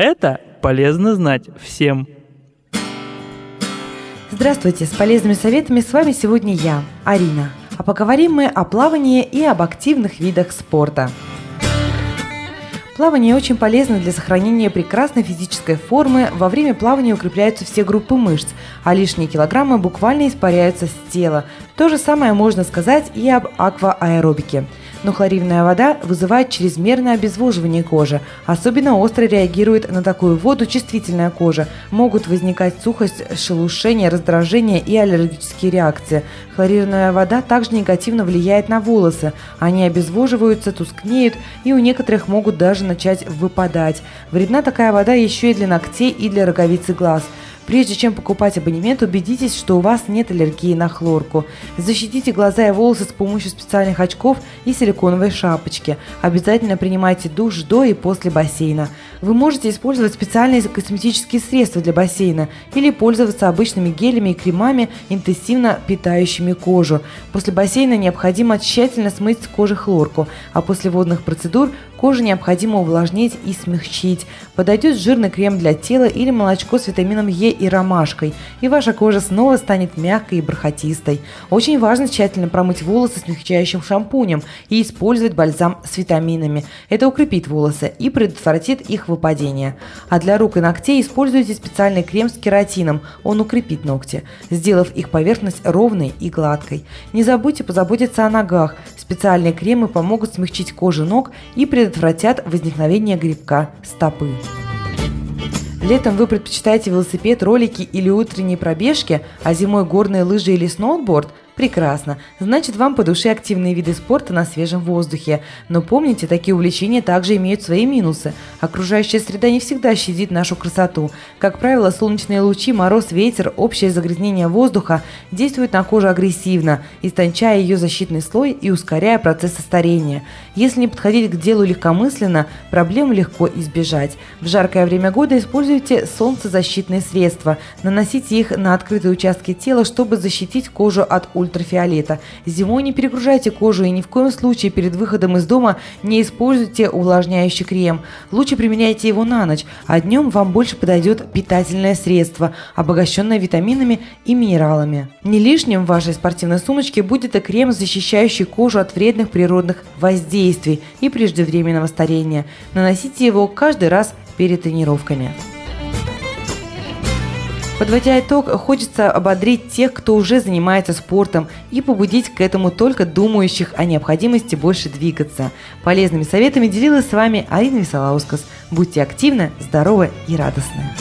Это полезно знать всем. Здравствуйте, с полезными советами с вами сегодня я, Арина. А поговорим мы о плавании и об активных видах спорта. Плавание очень полезно для сохранения прекрасной физической формы. Во время плавания укрепляются все группы мышц, а лишние килограммы буквально испаряются с тела. То же самое можно сказать и об аквааэробике – но хлорированная вода вызывает чрезмерное обезвоживание кожи. Особенно остро реагирует на такую воду чувствительная кожа. Могут возникать сухость, шелушение, раздражение и аллергические реакции. Хлорированная вода также негативно влияет на волосы. Они обезвоживаются, тускнеют и у некоторых могут даже начать выпадать. Вредна такая вода еще и для ногтей и для роговицы глаз – Прежде чем покупать абонемент, убедитесь, что у вас нет аллергии на хлорку. Защитите глаза и волосы с помощью специальных очков и силиконовой шапочки. Обязательно принимайте душ до и после бассейна. Вы можете использовать специальные косметические средства для бассейна или пользоваться обычными гелями и кремами, интенсивно питающими кожу. После бассейна необходимо тщательно смыть с кожи хлорку, а после водных процедур кожу необходимо увлажнить и смягчить. Подойдет жирный крем для тела или молочко с витамином Е и ромашкой, и ваша кожа снова станет мягкой и бархатистой. Очень важно тщательно промыть волосы смягчающим шампунем и использовать бальзам с витаминами. Это укрепит волосы и предотвратит их выпадение. А для рук и ногтей используйте специальный крем с кератином, он укрепит ногти, сделав их поверхность ровной и гладкой. Не забудьте позаботиться о ногах. Специальные кремы помогут смягчить кожу ног и предотвратят возникновение грибка стопы. Летом вы предпочитаете велосипед, ролики или утренние пробежки, а зимой горные лыжи или сноуборд – Прекрасно. Значит, вам по душе активные виды спорта на свежем воздухе. Но помните, такие увлечения также имеют свои минусы. Окружающая среда не всегда щадит нашу красоту. Как правило, солнечные лучи, мороз, ветер, общее загрязнение воздуха действуют на кожу агрессивно, истончая ее защитный слой и ускоряя процесс старения. Если не подходить к делу легкомысленно, проблем легко избежать. В жаркое время года используйте солнцезащитные средства. Наносите их на открытые участки тела, чтобы защитить кожу от ультрафиолета ультрафиолета. Зимой не перегружайте кожу и ни в коем случае перед выходом из дома не используйте увлажняющий крем. Лучше применяйте его на ночь, а днем вам больше подойдет питательное средство, обогащенное витаминами и минералами. Не лишним в вашей спортивной сумочке будет и крем, защищающий кожу от вредных природных воздействий и преждевременного старения. Наносите его каждый раз перед тренировками. Подводя итог, хочется ободрить тех, кто уже занимается спортом и побудить к этому только думающих о необходимости больше двигаться. Полезными советами делилась с вами Арина Висолаускас. Будьте активны, здоровы и радостны.